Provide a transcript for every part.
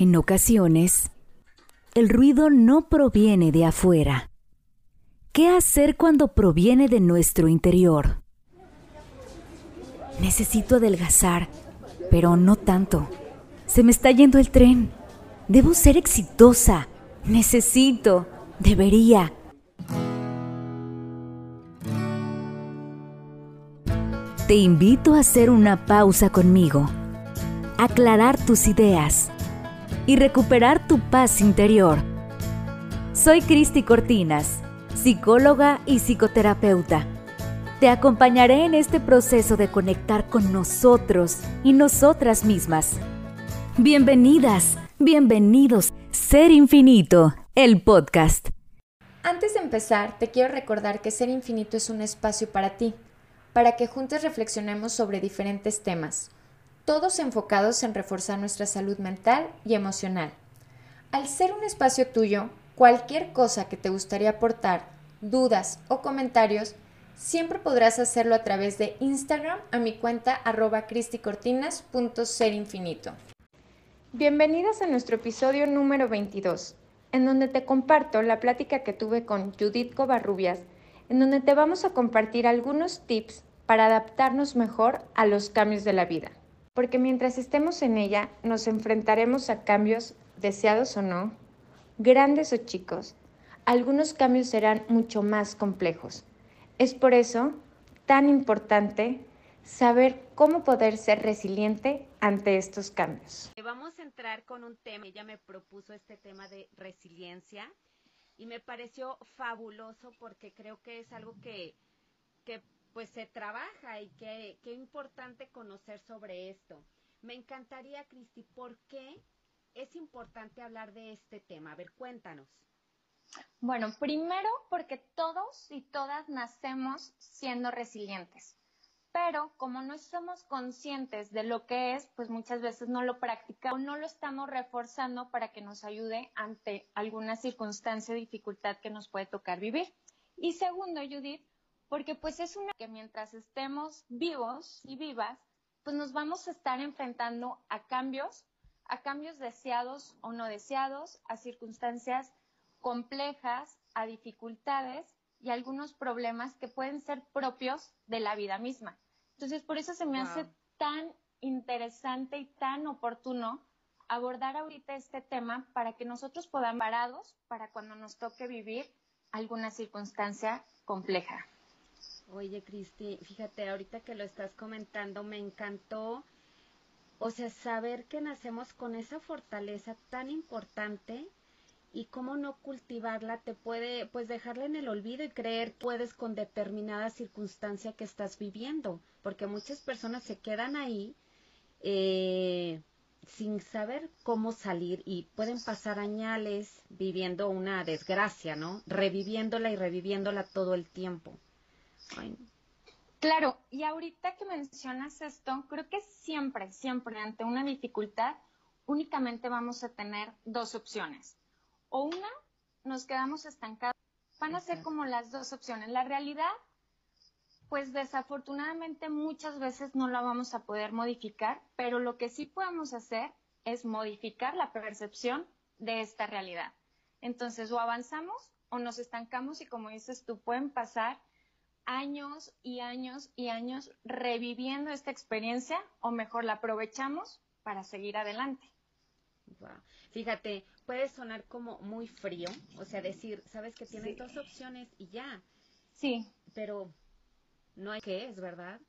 En ocasiones, el ruido no proviene de afuera. ¿Qué hacer cuando proviene de nuestro interior? Necesito adelgazar, pero no tanto. Se me está yendo el tren. Debo ser exitosa. Necesito. Debería. Te invito a hacer una pausa conmigo, aclarar tus ideas y recuperar tu paz interior. Soy Cristi Cortinas, psicóloga y psicoterapeuta. Te acompañaré en este proceso de conectar con nosotros y nosotras mismas. Bienvenidas, bienvenidos, Ser Infinito, el podcast. Antes de empezar, te quiero recordar que Ser Infinito es un espacio para ti, para que juntos reflexionemos sobre diferentes temas todos enfocados en reforzar nuestra salud mental y emocional. Al ser un espacio tuyo, cualquier cosa que te gustaría aportar, dudas o comentarios, siempre podrás hacerlo a través de Instagram a mi cuenta arroba cristiccortinas.serinfinito. Bienvenidas a nuestro episodio número 22, en donde te comparto la plática que tuve con Judith Covarrubias, en donde te vamos a compartir algunos tips para adaptarnos mejor a los cambios de la vida porque mientras estemos en ella nos enfrentaremos a cambios, deseados o no, grandes o chicos. Algunos cambios serán mucho más complejos. Es por eso tan importante saber cómo poder ser resiliente ante estos cambios. Vamos a entrar con un tema, ella me propuso este tema de resiliencia y me pareció fabuloso porque creo que es algo que, que pues se trabaja y qué, qué importante conocer sobre esto. Me encantaría, Cristi, ¿por qué es importante hablar de este tema? A ver, cuéntanos. Bueno, primero porque todos y todas nacemos siendo resilientes, pero como no somos conscientes de lo que es, pues muchas veces no lo practicamos, no lo estamos reforzando para que nos ayude ante alguna circunstancia o dificultad que nos puede tocar vivir. Y segundo, Judith, porque pues es una que mientras estemos vivos y vivas, pues nos vamos a estar enfrentando a cambios, a cambios deseados o no deseados, a circunstancias complejas, a dificultades y algunos problemas que pueden ser propios de la vida misma. Entonces, por eso se me hace tan interesante y tan oportuno abordar ahorita este tema para que nosotros podamos parados para cuando nos toque vivir alguna circunstancia compleja. Oye, Cristi, fíjate, ahorita que lo estás comentando, me encantó, o sea, saber que nacemos con esa fortaleza tan importante y cómo no cultivarla te puede, pues, dejarla en el olvido y creer puedes con determinada circunstancia que estás viviendo, porque muchas personas se quedan ahí eh, sin saber cómo salir y pueden pasar añales viviendo una desgracia, ¿no? Reviviéndola y reviviéndola todo el tiempo. Claro, y ahorita que mencionas esto, creo que siempre, siempre ante una dificultad, únicamente vamos a tener dos opciones. O una, nos quedamos estancados. Van a ser como las dos opciones. La realidad, pues desafortunadamente muchas veces no la vamos a poder modificar, pero lo que sí podemos hacer es modificar la percepción de esta realidad. Entonces, o avanzamos o nos estancamos y como dices tú, pueden pasar años y años y años reviviendo esta experiencia o mejor la aprovechamos para seguir adelante. Fíjate, puede sonar como muy frío, o sea, decir, sabes que tienes dos opciones y ya. Sí. Pero no hay que es, ¿verdad?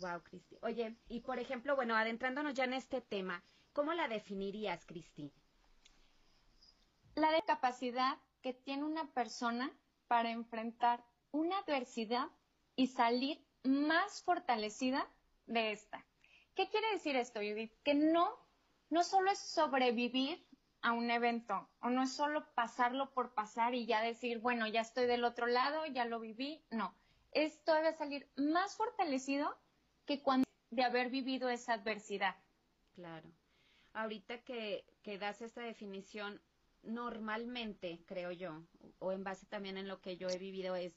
Wow, Cristi. Oye, y por ejemplo, bueno, adentrándonos ya en este tema, ¿cómo la definirías, Cristi? La de capacidad que tiene una persona para enfrentar una adversidad y salir más fortalecida de esta. ¿Qué quiere decir esto, Judith? Que no, no solo es sobrevivir a un evento o no es solo pasarlo por pasar y ya decir, bueno, ya estoy del otro lado, ya lo viví. No, esto debe salir más fortalecido que cuando de haber vivido esa adversidad. Claro. Ahorita que, que das esta definición, normalmente, creo yo, o en base también en lo que yo he vivido, es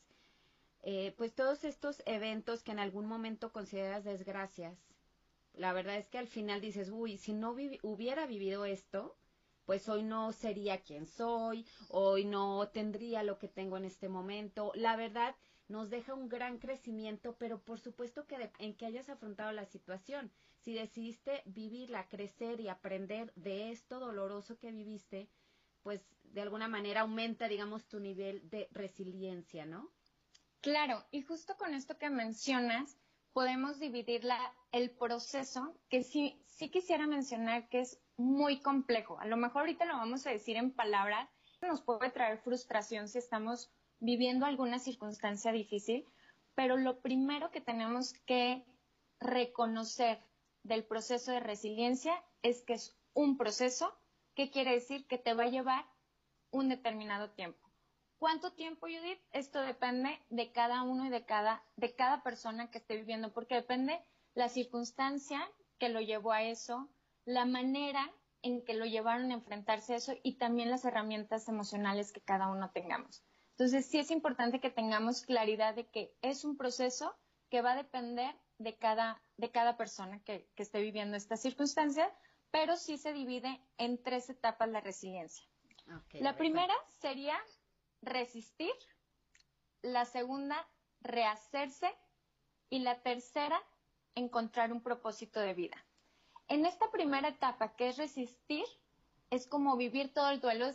eh, pues todos estos eventos que en algún momento consideras desgracias, la verdad es que al final dices, uy, si no hubiera vivido esto, pues hoy no sería quien soy, hoy no tendría lo que tengo en este momento. La verdad, nos deja un gran crecimiento, pero por supuesto que en que hayas afrontado la situación. Si decidiste vivirla, crecer y aprender de esto doloroso que viviste, pues de alguna manera aumenta, digamos, tu nivel de resiliencia, ¿no? Claro, y justo con esto que mencionas, podemos dividir el proceso, que sí, sí quisiera mencionar que es muy complejo. A lo mejor ahorita lo vamos a decir en palabras, nos puede traer frustración si estamos viviendo alguna circunstancia difícil, pero lo primero que tenemos que reconocer del proceso de resiliencia es que es un proceso que quiere decir que te va a llevar un determinado tiempo. ¿Cuánto tiempo, Judith? Esto depende de cada uno y de cada, de cada persona que esté viviendo, porque depende la circunstancia que lo llevó a eso, la manera en que lo llevaron a enfrentarse a eso y también las herramientas emocionales que cada uno tengamos. Entonces, sí es importante que tengamos claridad de que es un proceso que va a depender de cada, de cada persona que, esté viviendo esta circunstancia, pero sí se divide en tres etapas la resiliencia. la primera sería resistir, la segunda, rehacerse y la tercera, encontrar un propósito de vida. En esta primera etapa, que es resistir, es como vivir todo el duelo,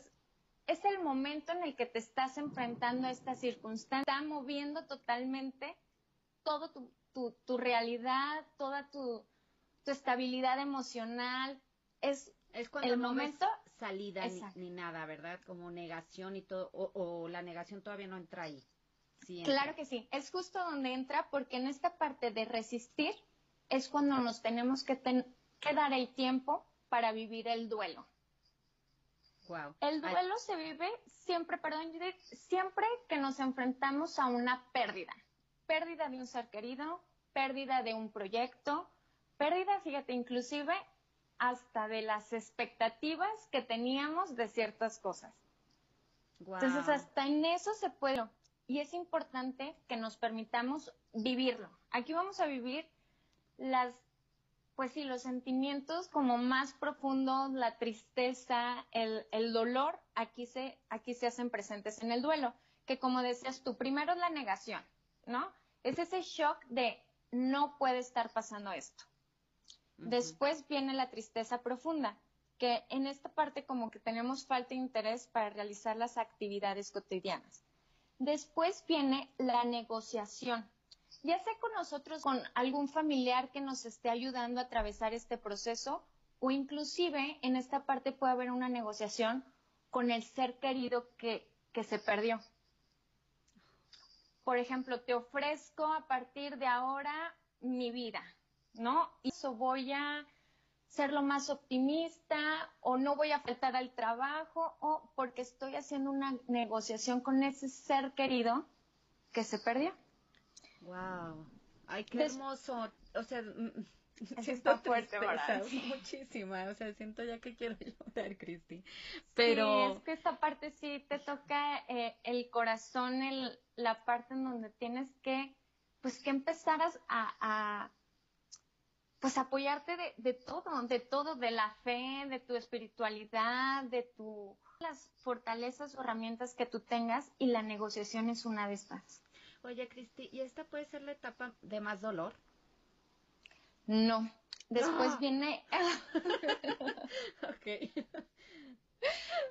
es el momento en el que te estás enfrentando a esta circunstancia, está moviendo totalmente todo tu, realidad, toda tu, estabilidad emocional. Es, es cuando el momento salida ni, nada, ¿verdad? Como negación y todo, o, la negación todavía no entra ahí. claro que sí, es justo donde entra porque en esta parte de resistir es cuando nos tenemos que, que dar el tiempo para vivir el duelo. El duelo se vive siempre, perdón, Judith, siempre que nos enfrentamos a una pérdida. Pérdida de un ser querido, pérdida de un proyecto, pérdida, fíjate, inclusive hasta de las expectativas que teníamos de ciertas cosas. Entonces, hasta en eso se puede. Y es importante que nos permitamos vivirlo. Aquí vamos a vivir las pues sí, los sentimientos como más profundos, la tristeza, el, el, dolor, aquí se, aquí se hacen presentes en el duelo, que como decías tú, primero es la negación, ¿no? Es ese shock de no puede estar pasando esto. Después viene la tristeza profunda, que en esta parte como que tenemos falta de interés para realizar las actividades cotidianas. Después viene la negociación, ya sea con nosotros, con algún familiar que nos esté ayudando a atravesar este proceso o inclusive en esta parte puede haber una negociación con el ser querido que, que se perdió. Por ejemplo, te ofrezco a partir de ahora mi vida, ¿no? Y eso voy a ser lo más optimista o no voy a faltar al trabajo o porque estoy haciendo una negociación con ese ser querido que se perdió. Wow. Ay, qué hermoso. O sea, mm, siento fuerte, ¿verdad? muchísima. O sea, siento ya que quiero llorar, Cristi. Pero sí, es que esta parte sí te toca eh, el corazón, el, la parte en donde tienes que, pues, que empezar a, a pues apoyarte de, de, todo, de todo, de la fe, de tu espiritualidad, de tu las fortalezas o herramientas que tú tengas y la negociación es una de estas. Oye, Cristi, ¿y esta puede ser la etapa de más dolor? No. Después ¡Ah! viene. ok.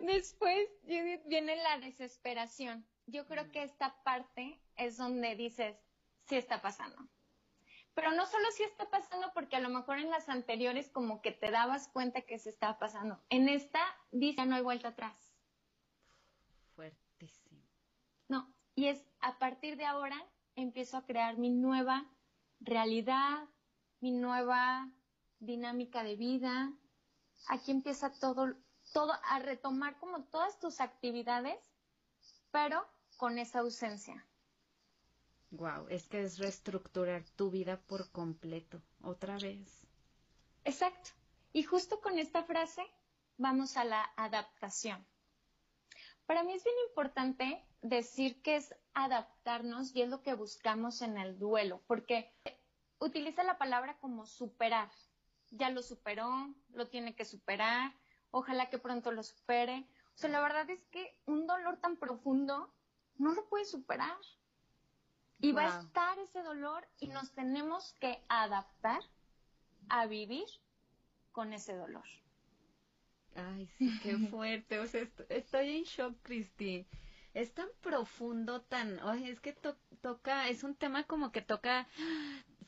Después viene la desesperación. Yo creo que esta parte es donde dices, sí está pasando. Pero no solo sí está pasando porque a lo mejor en las anteriores como que te dabas cuenta que se estaba pasando. En esta dice, no hay vuelta atrás. Fuertísimo. No, y es a partir de ahora empiezo a crear mi nueva realidad, mi nueva dinámica de vida. Aquí empieza todo, todo a retomar como todas tus actividades, pero con esa ausencia. Wow, es que es reestructurar tu vida por completo, otra vez. Exacto. Y justo con esta frase vamos a la adaptación. Para mí es bien importante decir que es adaptarnos y es lo que buscamos en el duelo, porque utiliza la palabra como superar. Ya lo superó, lo tiene que superar, ojalá que pronto lo supere. O sea, la verdad es que un dolor tan profundo no lo puede superar. Y va a estar ese dolor y nos tenemos que adaptar a vivir con ese dolor. Ay, sí, qué fuerte. O sea, estoy en shock, Cristi. Es tan profundo, tan... Ay, es que toca, es un tema como que toca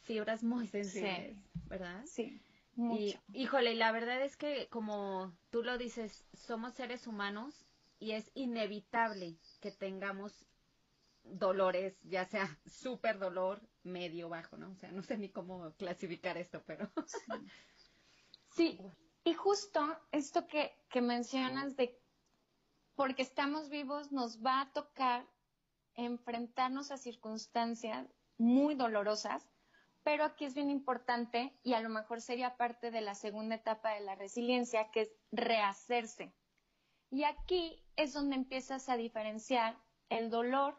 fibras muy sensibles, ¿verdad? Sí. Mucho. Y, híjole, la verdad es que como tú lo dices, somos seres humanos y es inevitable que tengamos dolores, ya sea súper dolor, medio, bajo, ¿no? O sea, no sé ni cómo clasificar esto, pero... sí, y justo esto que, que mencionas de porque estamos vivos nos va a tocar enfrentarnos a circunstancias muy dolorosas, pero aquí es bien importante y a lo mejor sería parte de la segunda etapa de la resiliencia, que es rehacerse. Y aquí es donde empiezas a diferenciar el dolor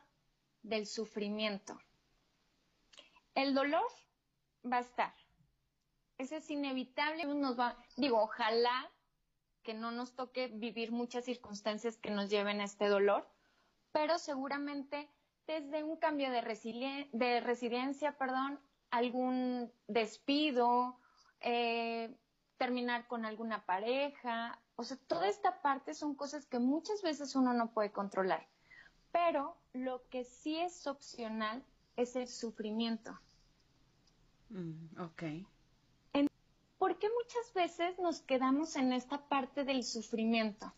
del sufrimiento. El dolor va a estar. Ese es inevitable. Nos va, digo, ojalá que no nos toque vivir muchas circunstancias que nos lleven a este dolor, pero seguramente desde un cambio de, de residencia, perdón, algún despido, eh, terminar con alguna pareja, o sea, toda esta parte son cosas que muchas veces uno no puede controlar, pero lo que sí es opcional es el sufrimiento. Mm, ok. ¿por qué muchas veces nos quedamos en esta parte del sufrimiento?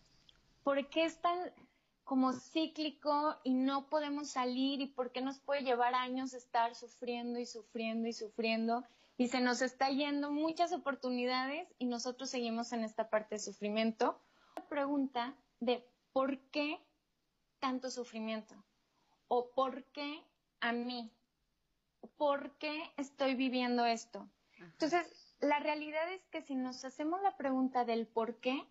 ¿Por qué es tan como cíclico y no podemos salir y por qué nos puede llevar años estar sufriendo y sufriendo y sufriendo y se nos está yendo muchas oportunidades y nosotros seguimos en esta parte de sufrimiento? La pregunta de ¿por qué tanto sufrimiento? ¿O por qué a mí? ¿Por qué estoy viviendo esto? Entonces, la realidad es que si nos hacemos la pregunta del por qué,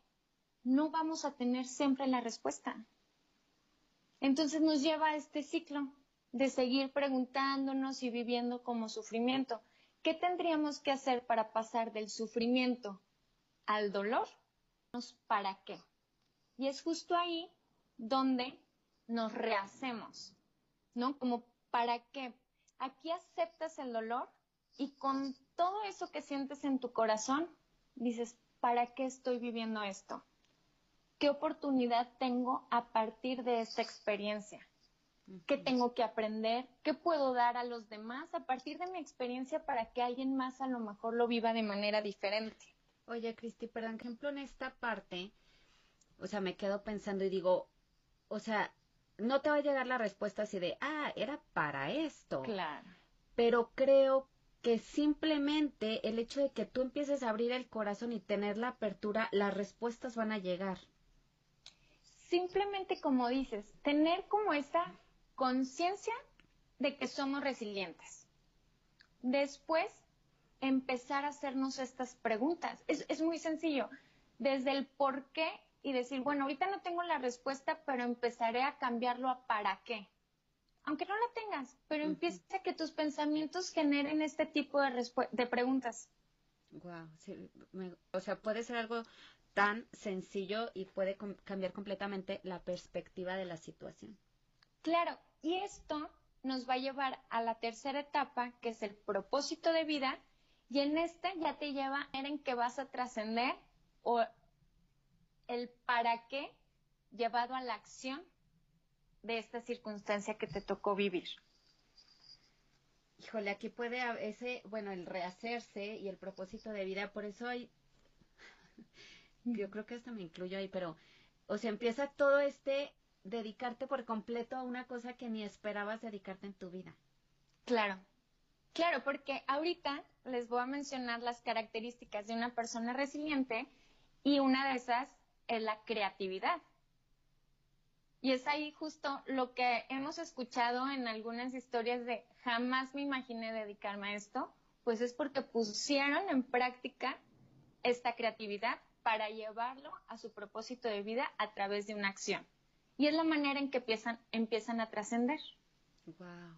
no vamos a tener siempre la respuesta. Entonces nos lleva a este ciclo de seguir preguntándonos y viviendo como sufrimiento. ¿Qué tendríamos que hacer para pasar del sufrimiento al dolor? ¿Para qué? Y es justo ahí donde nos rehacemos, ¿no? Como ¿para qué? Aquí aceptas el dolor y con todo eso que sientes en tu corazón, dices, ¿para qué estoy viviendo esto? ¿Qué oportunidad tengo a partir de esta experiencia? ¿Qué tengo que aprender? ¿Qué puedo dar a los demás a partir de mi experiencia para que alguien más a lo mejor lo viva de manera diferente? Oye, Cristi, por ejemplo, en esta parte, o sea, me quedo pensando y digo, o sea, no te va a llegar la respuesta así de, ah, era para esto. Claro. Pero creo que simplemente el hecho de que tú empieces a abrir el corazón y tener la apertura, las respuestas van a llegar. Simplemente como dices, tener como esa conciencia de que somos resilientes. Después, empezar a hacernos estas preguntas. Es, es muy sencillo. Desde el por qué y decir, bueno, ahorita no tengo la respuesta, pero empezaré a cambiarlo a para qué aunque no la tengas, pero empieza a que tus pensamientos generen este tipo de, de preguntas. Wow, o sea, puede ser algo tan sencillo y puede cambiar completamente la perspectiva de la situación. Claro, y esto nos va a llevar a la tercera etapa, que es el propósito de vida, y en este ya te lleva en que vas a trascender o el para qué llevado a la acción de esta circunstancia que te tocó vivir? Híjole, aquí puede ese, bueno, el rehacerse y el propósito de vida, por eso hay, yo creo que esto me incluyo ahí, pero, o sea, empieza todo este dedicarte por completo a una cosa que ni esperabas dedicarte en tu vida. Claro, claro, porque ahorita les voy a mencionar las características de una persona resiliente y una de esas es la creatividad. Y es ahí justo lo que hemos escuchado en algunas historias de jamás me imaginé dedicarme a esto, pues es porque pusieron en práctica esta creatividad para llevarlo a su propósito de vida a través de una acción. Y es la manera en que empiezan, empiezan a trascender. Wow.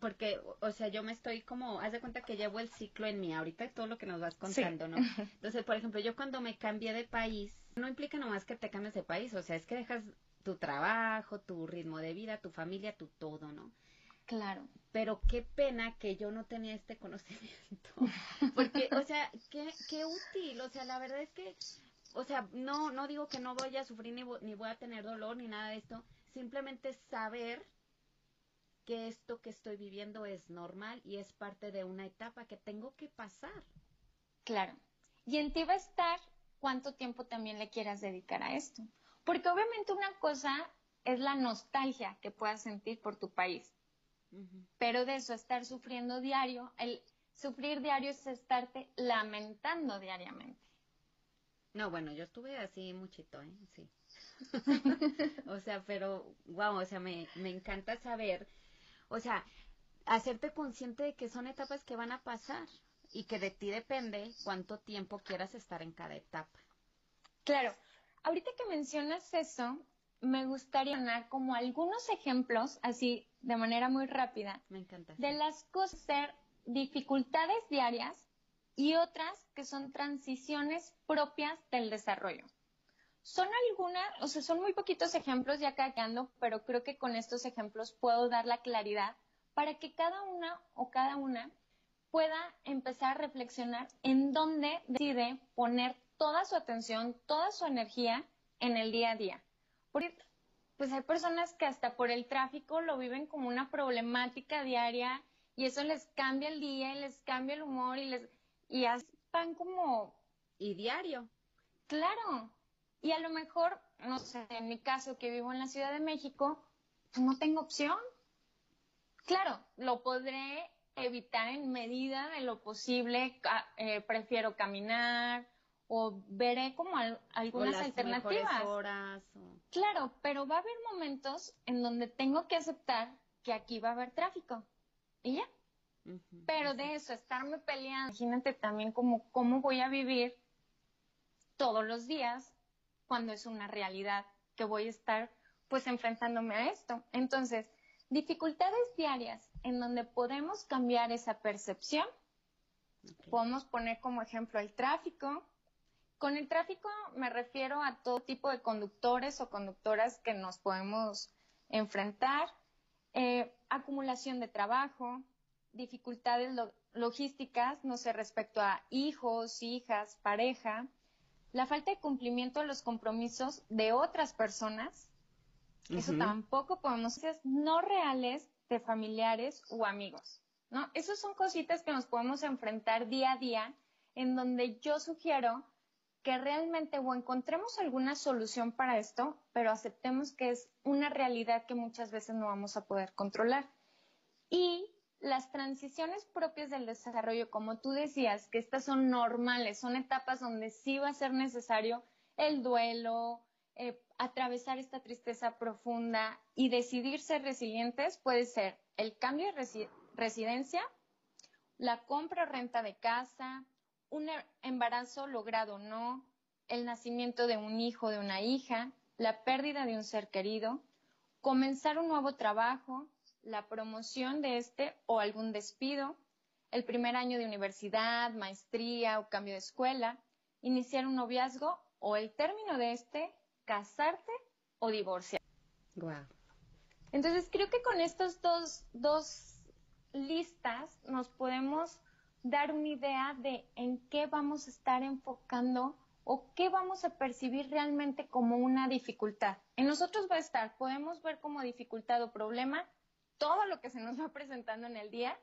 Porque, o sea, yo me estoy como, haz de cuenta que llevo el ciclo en mí, ahorita todo lo que nos vas contando, ¿no? Entonces, por ejemplo, yo cuando me cambié de país, no implica nomás que te cambies de país, o sea, es que dejas tu trabajo, tu ritmo de vida, tu familia, tu todo, ¿no? Claro. Pero qué pena que yo no tenía este conocimiento. Porque, o sea, qué, qué útil. O sea, la verdad es que, o sea, no, no digo que no voy a sufrir ni, ni voy a tener dolor ni nada de esto. Simplemente saber que esto que estoy viviendo es normal y es parte de una etapa que tengo que pasar. Claro. Y en ti va a estar cuánto tiempo también le quieras dedicar a esto. Porque obviamente una cosa es la nostalgia que puedas sentir por tu país. Pero de eso, estar sufriendo diario, el sufrir diario es estarte lamentando diariamente. No, bueno, yo estuve así muchito, ¿eh? Sí. o sea, pero, wow, o sea, me, me encanta saber o sea, hacerte consciente de que son etapas que van a pasar y que de ti depende cuánto tiempo quieras estar en cada etapa. Claro, ahorita que mencionas eso, me gustaría dar como algunos ejemplos, así de manera muy rápida, me encanta, de las cosas, ser dificultades diarias y otras que son transiciones propias del desarrollo. Son algunas, o sea, son muy poquitos ejemplos ya quedando, pero creo que con estos ejemplos puedo dar la claridad para que cada una o cada una pueda empezar a reflexionar en dónde decide poner toda su atención, toda su energía en el día a día. Porque pues hay personas que hasta por el tráfico lo viven como una problemática diaria y eso les cambia el día y les cambia el humor y les y están como y diario. Claro, y a lo mejor, no sé, en mi caso que vivo en la Ciudad de México, pues no tengo opción. Claro, lo podré evitar en medida de lo posible, eh, prefiero caminar o veré como algunas alternativas. Horas, Claro, pero va a haber momentos en donde tengo que aceptar que aquí va a haber tráfico y ya. pero de eso, estarme peleando, imagínate también como cómo voy a vivir todos los días cuando es una realidad que voy a estar pues enfrentándome a esto. Entonces, dificultades diarias en donde podemos cambiar esa percepción. Podemos poner como ejemplo el tráfico. Con el tráfico me refiero a todo tipo de conductores o conductoras que nos podemos enfrentar, eh, acumulación de trabajo, dificultades logísticas, no sé, respecto a hijos, hijas, pareja, la falta de cumplimiento de los compromisos de otras personas, eso tampoco podemos ser no reales de familiares o amigos, ¿no? Esas son cositas que nos podemos enfrentar día a día en donde yo sugiero que realmente o encontremos alguna solución para esto, pero aceptemos que es una realidad que muchas veces no vamos a poder controlar. Y las transiciones propias del desarrollo, como tú decías, que estas son normales, son etapas donde sí va a ser necesario el duelo, eh, atravesar esta tristeza profunda y decidir ser resilientes, puede ser el cambio de residencia, la compra o renta de casa, un e-, embarazo logrado o no, el nacimiento de un hijo o de una hija, la pérdida de un ser querido, comenzar un nuevo trabajo, la promoción de este o algún despido, el primer año de universidad, maestría o cambio de escuela, iniciar un noviazgo o el término de este, casarte o divorciar. Wow. Entonces creo que con estas dos, dos listas nos podemos dar una idea de en qué vamos a estar enfocando o qué vamos a percibir realmente como una dificultad. En nosotros va a estar, podemos ver como dificultad o problema todo lo que se nos va presentando en el día,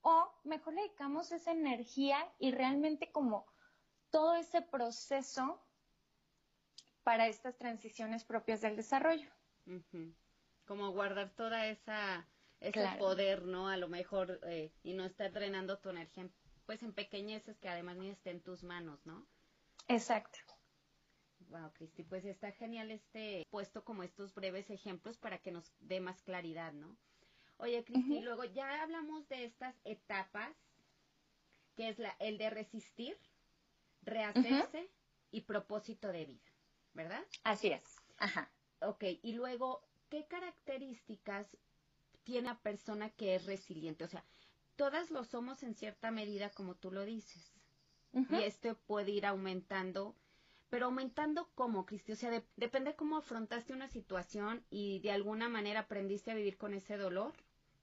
o mejor le dedicamos esa energía y realmente como todo ese proceso para estas transiciones propias del desarrollo. Como guardar toda esa ese poder, ¿no? A lo mejor eh, y no estar drenando tu energía, pues en pequeñeces que además ni estén en tus manos, ¿no? Exacto. Wow, Cristi, pues está genial este puesto como estos breves ejemplos para que nos dé más claridad, ¿no? Oye, Cristi, luego ya hablamos de estas etapas, que es la, el de resistir, rehacerse y propósito de vida, ¿verdad? Así es. Ajá. Ok, y luego, ¿qué características tiene a persona que es resiliente? O sea, todas lo somos en cierta medida, como tú lo dices. Y esto puede ir aumentando, pero aumentando cómo, Cristi, o sea, depende cómo afrontaste una situación y de alguna manera aprendiste a vivir con ese dolor.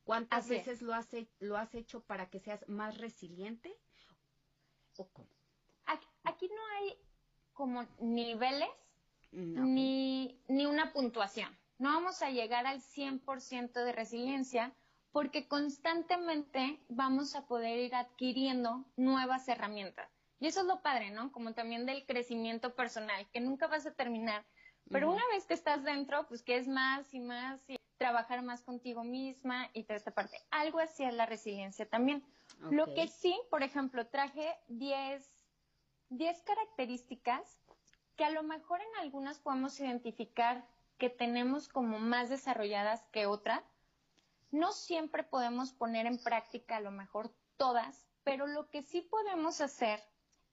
¿Cuántas veces lo has, lo has hecho para que seas más resiliente? ¿O cómo? Aquí, no hay como niveles ni, ni una puntuación. No vamos a llegar al 100% de resiliencia porque constantemente vamos a poder ir adquiriendo nuevas herramientas. Y eso es lo padre, ¿no? Como también del crecimiento personal, que nunca vas a terminar. Pero una vez que estás dentro, pues que es más y más y trabajar más contigo misma y toda esta parte. Algo así es la resiliencia también. Lo que sí, por ejemplo, traje 10, 10 características que a lo mejor en algunas podemos identificar que tenemos como más desarrolladas que otras, no siempre podemos poner en práctica a lo mejor todas, pero lo que sí podemos hacer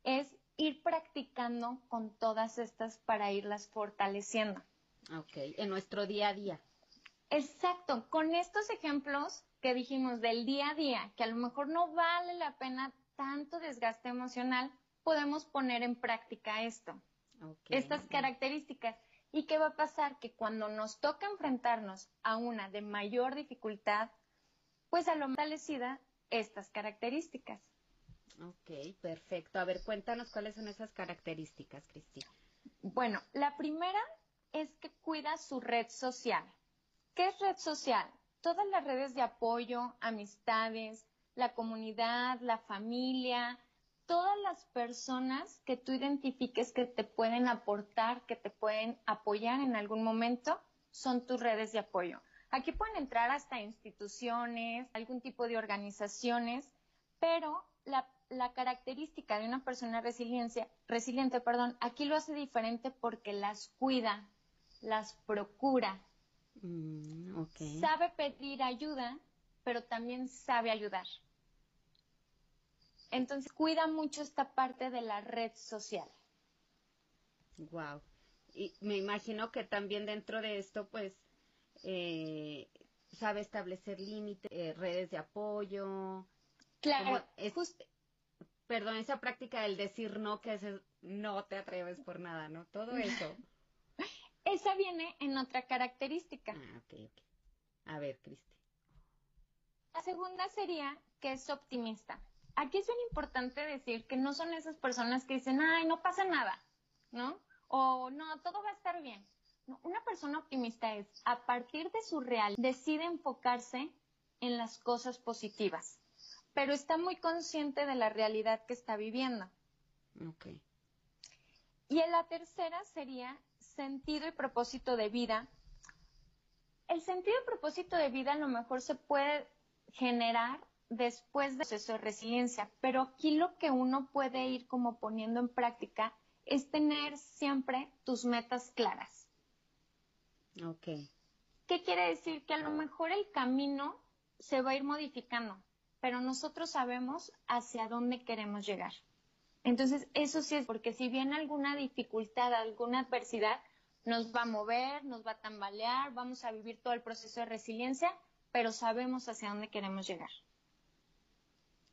es ir practicando con todas estas para irlas fortaleciendo. Ok, en nuestro día a día. Exacto, con estos ejemplos que dijimos del día a día, que a lo mejor no vale la pena tanto desgaste emocional, podemos poner en práctica esto, estas características. ¿Y qué va a pasar? Que cuando nos toca enfrentarnos a una de mayor dificultad, pues a lo fortalecida estas características. Ok, perfecto. A ver, cuéntanos cuáles son esas características, Cristina. Bueno, la primera es que cuida su red social. ¿Qué es red social? Todas las redes de apoyo, amistades, la comunidad, la familia, todas las personas que tú identifiques que te pueden aportar, que te pueden apoyar en algún momento, son tus redes de apoyo. Aquí pueden entrar hasta instituciones, algún tipo de organizaciones, pero la, característica de una persona resiliente, perdón, aquí lo hace diferente porque las cuida, las procura. Mm, sabe pedir ayuda, pero también sabe ayudar. Entonces cuida mucho esta parte de la red social. Wow. Y me imagino que también dentro de esto, pues, eh, sabe establecer límites, eh, redes de apoyo. Claro. Perdón, esa práctica del decir no, que es no te atreves por nada, ¿no? Todo eso. esa viene en otra característica. Ah, ok, ok. A ver, Cristi. La segunda sería que es optimista aquí es bien importante decir que no son esas personas que dicen, ay, no pasa nada, ¿no? O no, todo va a estar bien. una persona optimista es, a partir de su real, decide enfocarse en las cosas positivas, pero está muy consciente de la realidad que está viviendo. Ok. Y en la tercera sería sentido y propósito de vida. El sentido y propósito de vida a lo mejor se puede generar después del proceso de resiliencia. Pero aquí lo que uno puede ir como poniendo en práctica es tener siempre tus metas claras. Ok. ¿Qué quiere decir? Que a lo mejor el camino se va a ir modificando, pero nosotros sabemos hacia dónde queremos llegar. Entonces, eso sí es porque si viene alguna dificultad, alguna adversidad, nos va a mover, nos va a tambalear, vamos a vivir todo el proceso de resiliencia, pero sabemos hacia dónde queremos llegar.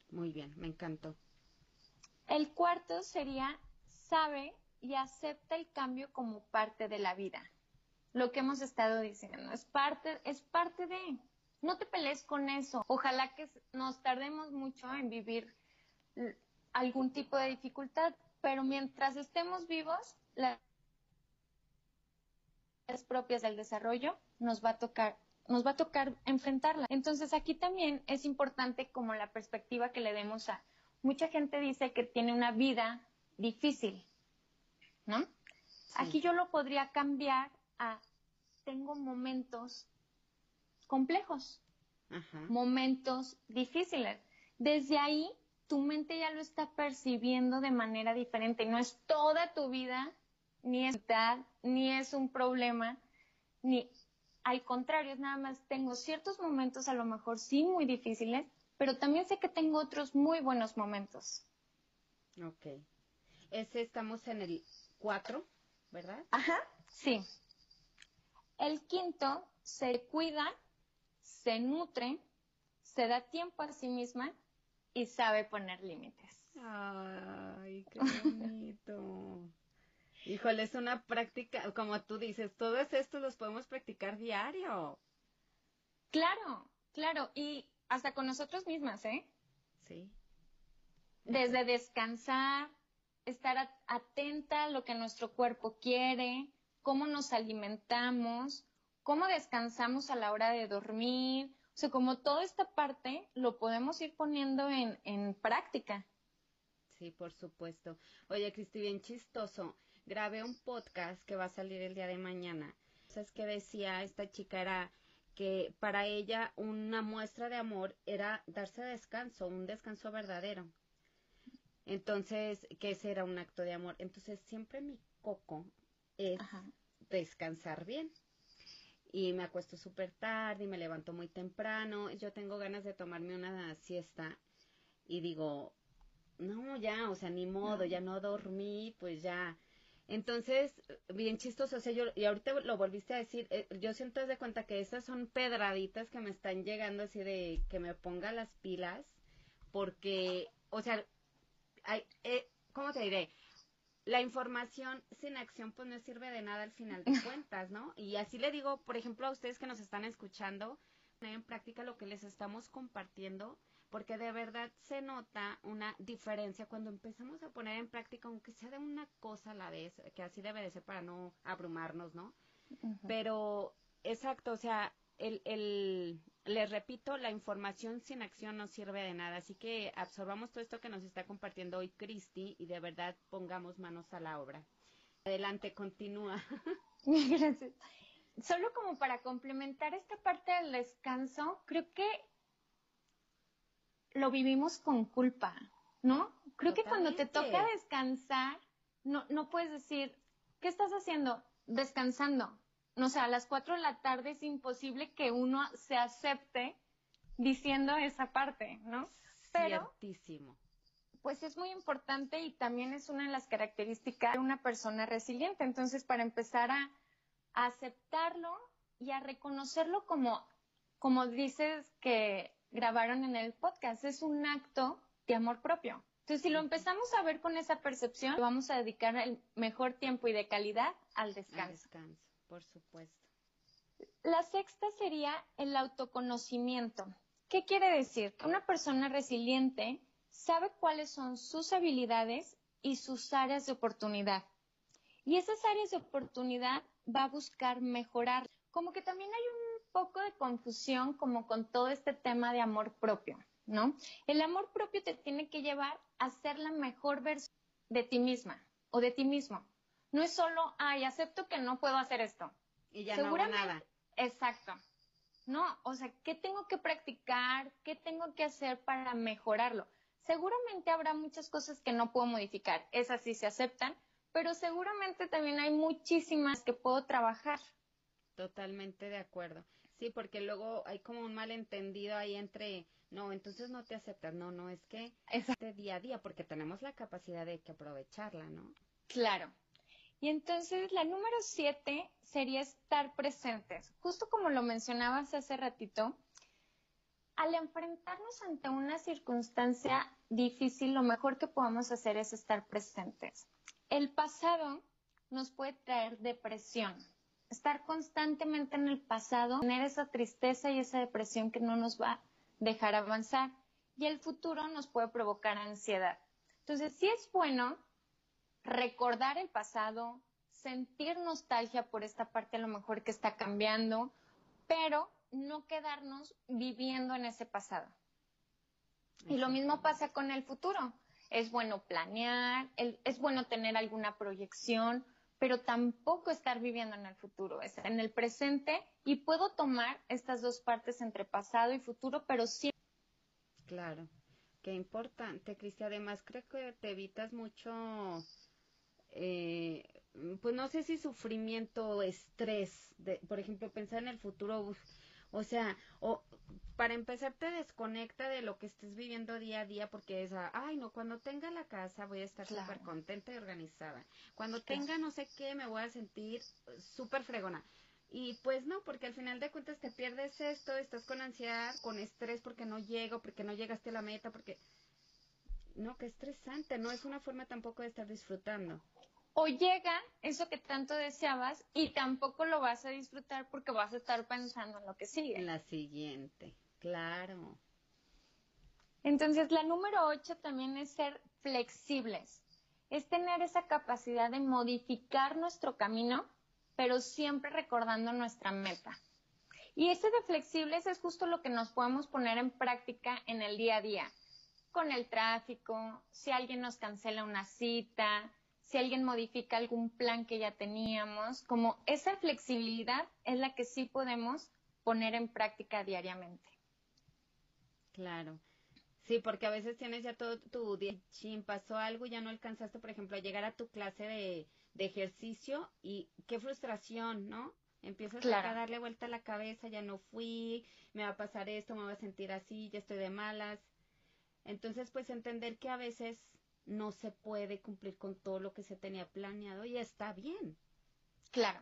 Muy bien, me encantó. El cuarto sería sabe y acepta el cambio como parte de la vida. Lo que hemos estado diciendo, es parte, es parte de. No te pelees con eso. Ojalá que nos tardemos mucho en vivir algún tipo de dificultad, pero mientras estemos vivos, las propias del desarrollo nos va a tocar nos va a tocar enfrentarla. Entonces aquí también es importante como la perspectiva que le demos a mucha gente dice que tiene una vida difícil, ¿no? Aquí yo lo podría cambiar a tengo momentos complejos, momentos difíciles. Desde ahí tu mente ya lo está percibiendo de manera diferente. No es toda tu vida, ni es ni es un problema, ni al contrario, es nada más tengo ciertos momentos a lo mejor sí muy difíciles, pero también sé que tengo otros muy buenos momentos. Ok. Ese estamos en el 4, ¿verdad? Ajá, sí. El quinto se cuida, se nutre, se da tiempo a sí misma y sabe poner límites. Ay, qué bonito. Híjole, es una práctica, como tú dices, todos estos los podemos practicar diario. Claro, claro, y hasta con nosotros mismas, ¿eh? Sí. Desde descansar, estar atenta a lo que nuestro cuerpo quiere, cómo nos alimentamos, cómo descansamos a la hora de dormir. O sea, como toda esta parte lo podemos ir poniendo en, en práctica. Sí, por supuesto. Oye, Cristi, bien chistoso grabé un podcast que va a salir el día de mañana. ¿Sabes qué decía esta chica? Era que para ella una muestra de amor era darse descanso, un descanso verdadero. Entonces, que ese era un acto de amor. Entonces, siempre mi coco es descansar bien. Y me acuesto súper tarde y me levanto muy temprano. Yo tengo ganas de tomarme una siesta y digo, no, ya, o sea, ni modo, ya no dormí, pues ya entonces, bien chistoso, o sea, yo, y ahorita lo volviste a decir, eh, yo siento de cuenta que esas son pedraditas que me están llegando así de que me ponga las pilas, porque, o sea, hay, eh, ¿cómo te diré? La información sin acción pues no sirve de nada al final de cuentas, ¿no? Y así le digo, por ejemplo, a ustedes que nos están escuchando, en práctica lo que les estamos compartiendo, porque de verdad se nota una diferencia cuando empezamos a poner en práctica, aunque sea de una cosa a la vez, que así debe de ser para no abrumarnos, ¿no? Pero, exacto, o sea, el, el, les repito, la información sin acción no sirve de nada, así que absorbamos todo esto que nos está compartiendo hoy Cristi y de verdad pongamos manos a la obra. Adelante, continúa. Gracias. Solo como para complementar esta parte del descanso, creo que lo vivimos con culpa, ¿no? Creo que cuando te toca descansar, no, no puedes decir, ¿qué estás haciendo? Descansando. No sé, a las cuatro de la tarde es imposible que uno se acepte diciendo esa parte, ¿no? Pero, Ciertísimo. Pues es muy importante y también es una de las características de una persona resiliente. Entonces, para empezar a, a aceptarlo y a reconocerlo como, como dices que grabaron en el podcast. Es un acto de amor propio. Entonces, si lo empezamos a ver con esa percepción, vamos a dedicar el mejor tiempo y de calidad al descanso. descanso, por supuesto. La sexta sería el autoconocimiento. ¿Qué quiere decir? Que una persona resiliente sabe cuáles son sus habilidades y sus áreas de oportunidad. Y esas áreas de oportunidad va a buscar mejorar. Como que también hay un poco de confusión como con todo este tema de amor propio, ¿no? El amor propio te tiene que llevar a ser la mejor versión de ti misma o de ti mismo. No es solo, ay, acepto que no puedo hacer esto. Y ya no hago nada. Exacto. No, o sea, ¿qué tengo que practicar? ¿Qué tengo que hacer para mejorarlo? Seguramente habrá muchas cosas que no puedo modificar. Esas sí se aceptan, pero seguramente también hay muchísimas que puedo trabajar. Totalmente de acuerdo. Sí, porque luego hay como un malentendido ahí entre, no, entonces no te aceptas, no, no, es que es de día a día, porque tenemos la capacidad de que aprovecharla, ¿no? Claro. Y entonces la número siete sería estar presentes. Justo como lo mencionabas hace ratito, al enfrentarnos ante una circunstancia difícil, lo mejor que podemos hacer es estar presentes. El pasado nos puede traer depresión, estar constantemente en el pasado, tener esa tristeza y esa depresión que no nos va a dejar avanzar. Y el futuro nos puede provocar ansiedad. Entonces, sí es bueno recordar el pasado, sentir nostalgia por esta parte a lo mejor que está cambiando, pero no quedarnos viviendo en ese pasado. Y lo mismo pasa con el futuro. Es bueno planear, es bueno tener alguna proyección, pero tampoco estar viviendo en el futuro, es en el presente y puedo tomar estas dos partes entre pasado y futuro, pero sí. Claro, qué importante, Cristi. Además, creo que te evitas mucho, eh, pues no sé si sufrimiento o estrés, de, por ejemplo, pensar en el futuro, o sea, o para empezar te desconecta de lo que estés viviendo día a día porque es, ay, no, cuando tenga la casa voy a estar súper contenta y organizada. Cuando tenga no sé qué me voy a sentir súper fregona. Y pues no, porque al final de cuentas te pierdes esto, estás con ansiedad, con estrés porque no llego, porque no llegaste a la meta, porque... No, qué estresante, no es una forma tampoco de estar disfrutando. O llega eso que tanto deseabas y tampoco lo vas a disfrutar porque vas a estar pensando en lo que sigue. En la siguiente, claro. Entonces, la número ocho también es ser flexibles. Es tener esa capacidad de modificar nuestro camino, pero siempre recordando nuestra meta. Y ese de flexibles es justo lo que nos podemos poner en práctica en el día a día, con el tráfico, si alguien nos cancela una cita, si alguien modifica algún plan que ya teníamos, como esa flexibilidad es la que sí podemos poner en práctica diariamente. Claro. Sí, porque a veces tienes ya todo tu día, chin, pasó algo, ya no alcanzaste, por ejemplo, a llegar a tu clase de, ejercicio y qué frustración, ¿no? Empiezas a darle vuelta a la cabeza, ya no fui, me va a pasar esto, me voy a sentir así, ya estoy de malas. Entonces, pues entender que a veces no se puede cumplir con todo lo que se tenía planeado y está bien. Claro.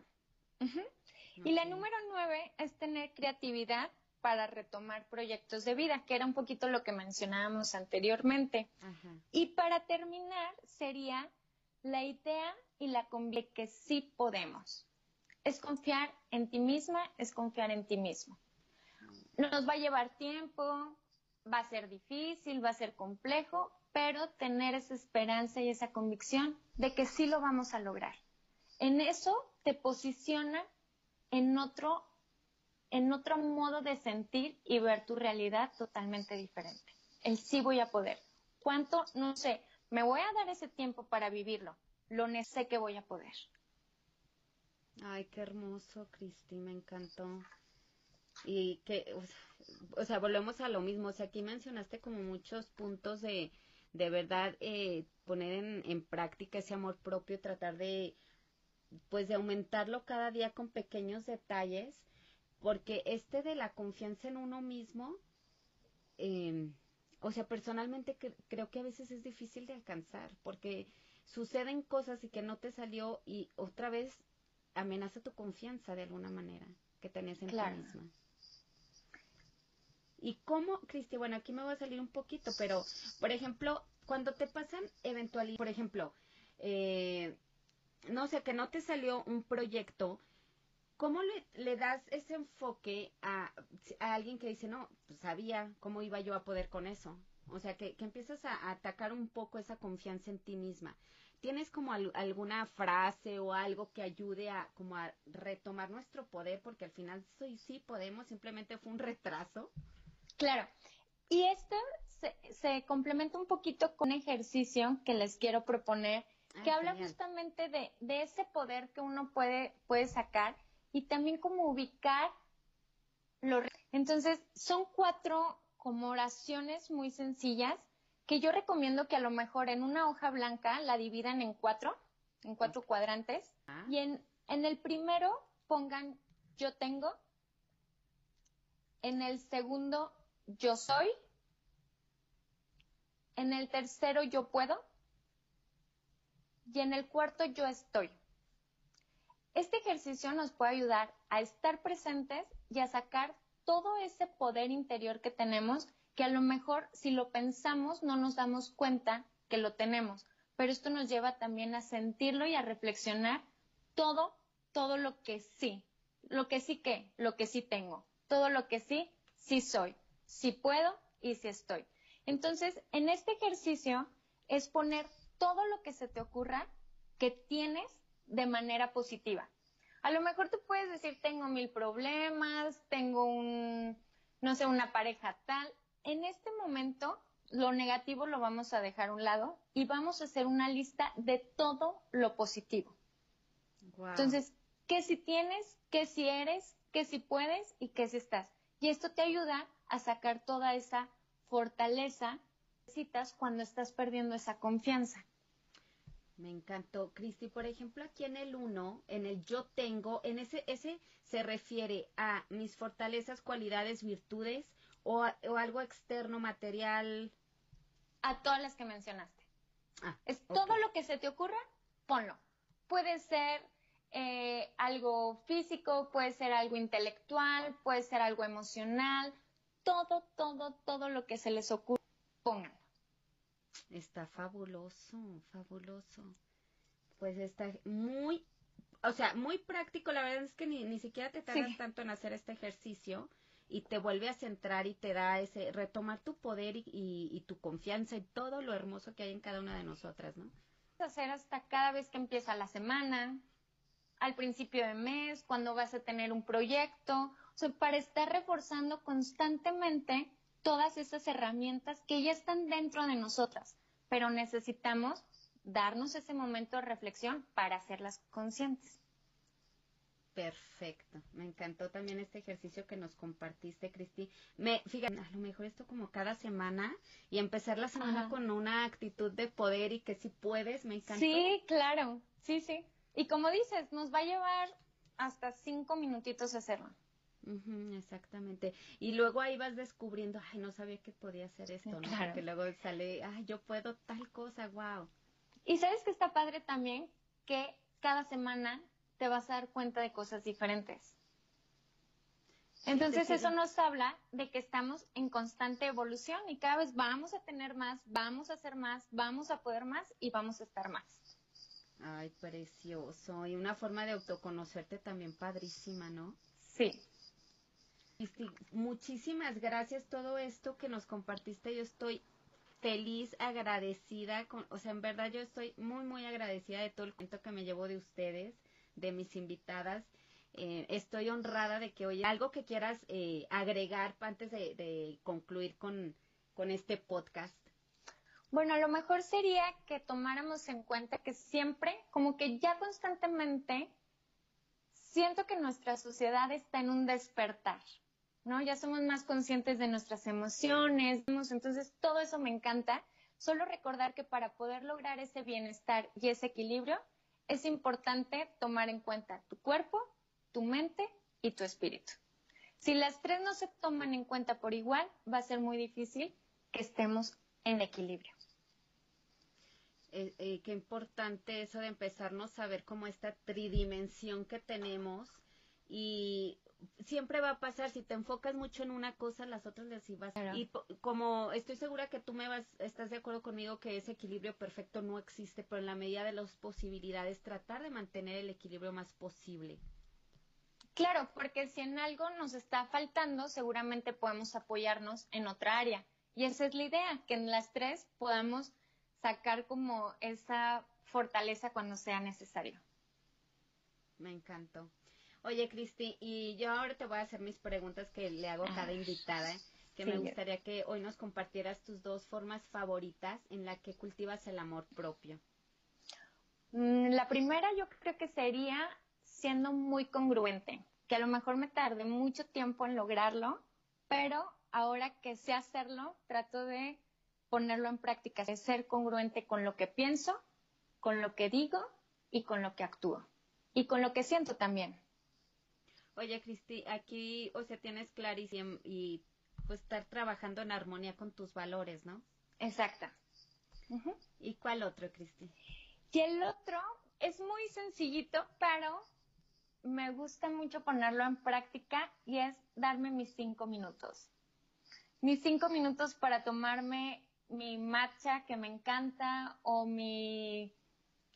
Y la número nueve es tener creatividad para retomar proyectos de vida, que era un poquito lo que mencionábamos anteriormente. Y para terminar sería la idea y la convicción que sí podemos. Es confiar en ti misma, es confiar en ti mismo. Nos va a llevar tiempo, va a ser difícil, va a ser complejo, pero tener esa esperanza y esa convicción de que sí lo vamos a lograr. En eso te posiciona en otro en otro modo de sentir y ver tu realidad totalmente diferente. El sí voy a poder. ¿Cuánto? No sé. Me voy a dar ese tiempo para vivirlo. Lo sé que voy a poder. Ay, qué hermoso, Cristi, me encantó. Y que, o sea, volvemos a lo mismo. O sea, aquí mencionaste como muchos puntos de, de verdad, eh, poner en, en práctica ese amor propio, tratar de, pues, de aumentarlo cada día con pequeños detalles porque este de la confianza en uno mismo, em, o sea, personalmente creo que a veces es difícil de alcanzar, porque suceden cosas y que no te salió y otra vez amenaza tu confianza de alguna manera que tenés en ti misma. ¿Y cómo, Cristi? Bueno, aquí me va a salir un poquito, pero, por ejemplo, cuando te pasan eventualidades, por ejemplo, eh, no sé, que no te salió un proyecto, ¿Cómo le, das ese enfoque a, alguien que dice, no, pues sabía cómo iba yo a poder con eso? O sea, que, empiezas a, atacar un poco esa confianza en ti misma. ¿Tienes como alguna frase o algo que ayude a como a retomar nuestro poder? Porque al final sí, sí podemos, simplemente fue un retraso. Claro. Y esto se, complementa un poquito con un ejercicio que les quiero proponer, que ah, habla justamente de, de, ese poder que uno puede, puede sacar y también como ubicar los... Entonces, son cuatro como oraciones muy sencillas que yo recomiendo que a lo mejor en una hoja blanca la dividan en cuatro, en cuatro cuadrantes, ah. y en, en el primero pongan yo tengo, en el segundo yo soy, en el tercero yo puedo, y en el cuarto yo estoy. Este ejercicio nos puede ayudar a estar presentes y a sacar todo ese poder interior que tenemos, que a lo mejor si lo pensamos no nos damos cuenta que lo tenemos, pero esto nos lleva también a sentirlo y a reflexionar todo, todo lo que sí, lo que sí que, lo que sí tengo, todo lo que sí, sí soy, sí puedo y sí estoy. Entonces, en este ejercicio es poner todo lo que se te ocurra que tienes de manera positiva. A lo mejor tú puedes decir, tengo mil problemas, tengo un, no sé, una pareja tal. En este momento, lo negativo lo vamos a dejar a un lado y vamos a hacer una lista de todo lo positivo. Entonces, ¿qué si tienes? ¿Qué si eres? ¿Qué si puedes? ¿Y qué si estás? Y esto te ayuda a sacar toda esa fortaleza que necesitas cuando estás perdiendo esa confianza. Me encantó. Cristi, por ejemplo, aquí en el 1, en el yo tengo, en ese, ese se refiere a mis fortalezas, cualidades, virtudes o, algo externo, material. A todas las que mencionaste. Ah, es todo lo que se te ocurra, ponlo. Puede ser eh, algo físico, puede ser algo intelectual, puede ser algo emocional, todo, todo, todo lo que se les ocurra, pongan. Está fabuloso, fabuloso. Pues está muy, o sea, muy práctico. La verdad es que ni, ni siquiera te tardas tanto en hacer este ejercicio y te vuelve a centrar y te da ese, retomar tu poder y, y, tu confianza y todo lo hermoso que hay en cada una de nosotras, ¿no? Hacer hasta cada vez que empieza la semana, al principio de mes, cuando vas a tener un proyecto, o sea, para estar reforzando constantemente todas esas herramientas que ya están dentro de nosotras, pero necesitamos darnos ese momento de reflexión para hacerlas conscientes. Perfecto, me encantó también este ejercicio que nos compartiste, Cristi. Me, fíjate, a lo mejor esto como cada semana y empezar la semana con una actitud de poder y que si puedes, me encanta. Sí, claro, sí, sí. Y como dices, nos va a llevar hasta cinco minutitos hacerlo exactamente. Y luego ahí vas descubriendo, ay, no sabía que podía hacer esto, ¿no? Porque luego sale, ay, yo puedo tal cosa, wow. Y sabes que está padre también que cada semana te vas a dar cuenta de cosas diferentes. Entonces eso nos habla de que estamos en constante evolución y cada vez vamos a tener más, vamos a hacer más, vamos a poder más y vamos a estar más. Ay, precioso. Y una forma de autoconocerte también padrísima, ¿no? Sí, muchísimas gracias todo esto que nos compartiste. Yo estoy feliz, agradecida, con, o sea, en verdad yo estoy muy, muy agradecida de todo el cuento que me llevo de ustedes, de mis invitadas. Eh, estoy honrada de que hoy algo que quieras eh, agregar antes de, concluir con, con este podcast. Bueno, lo mejor sería que tomáramos en cuenta que siempre, como que ya constantemente, siento que nuestra sociedad está en un despertar. ¿No? Ya somos más conscientes de nuestras emociones, entonces todo eso me encanta. Solo recordar que para poder lograr ese bienestar y ese equilibrio, es importante tomar en cuenta tu cuerpo, tu mente y tu espíritu. Si las tres no se toman en cuenta por igual, va a ser muy difícil que estemos en equilibrio. Eh, eh, qué importante eso de empezarnos a ver como esta tridimensión que tenemos y siempre va a pasar, si te enfocas mucho en una cosa, las otras les vas. Y como estoy segura que tú me vas, estás de acuerdo conmigo que ese equilibrio perfecto no existe, pero en la medida de las posibilidades, tratar de mantener el equilibrio más posible. Claro, porque si en algo nos está faltando, seguramente podemos apoyarnos en otra área. Y esa es la idea, que en las tres podamos sacar como esa fortaleza cuando sea necesario. Me encantó. Oye, Cristi, y yo ahora te voy a hacer mis preguntas que le hago a cada ah, invitada, que me gustaría que hoy nos compartieras tus dos formas favoritas en la que cultivas el amor propio. Mm, la primera yo creo que sería siendo muy congruente, que a lo mejor me tarde mucho tiempo en lograrlo, pero ahora que sé hacerlo, trato de ponerlo en práctica, de ser congruente con lo que pienso, con lo que digo y con lo que actúo. Y con lo que siento también. Oye, Cristi, aquí, o sea, tienes clarísimo y pues estar trabajando en armonía con tus valores, ¿no? Exacta. ¿Y cuál otro, Cristi? Y el otro es muy sencillito, pero me gusta mucho ponerlo en práctica y es darme mis cinco minutos. Mis cinco minutos para tomarme mi matcha que me encanta o mi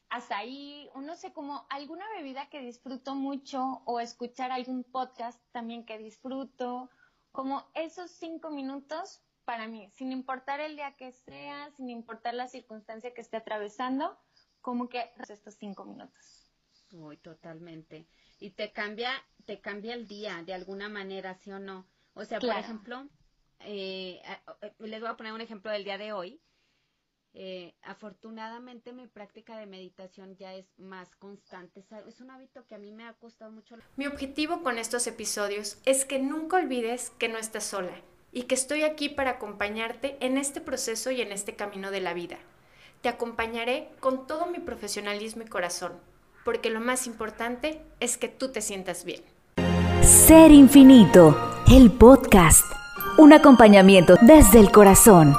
azaí, o no sé, como alguna bebida que disfruto mucho o escuchar algún podcast también que disfruto, como esos cinco minutos para mí, sin importar el día que sea, sin importar la circunstancia que esté atravesando, como que estos cinco minutos. Uy, totalmente. Y te cambia, te cambia el día de alguna manera, ¿sí o no? O sea, por ejemplo, eh, eh, les voy a poner un ejemplo del día de hoy. Eh, afortunadamente mi práctica de meditación ya es más constante. Es un hábito que a mí me ha costado mucho. Mi objetivo con estos episodios es que nunca olvides que no estás sola y que estoy aquí para acompañarte en este proceso y en este camino de la vida. Te acompañaré con todo mi profesionalismo y corazón, porque lo más importante es que tú te sientas bien. Ser Infinito, el podcast, un acompañamiento desde el corazón.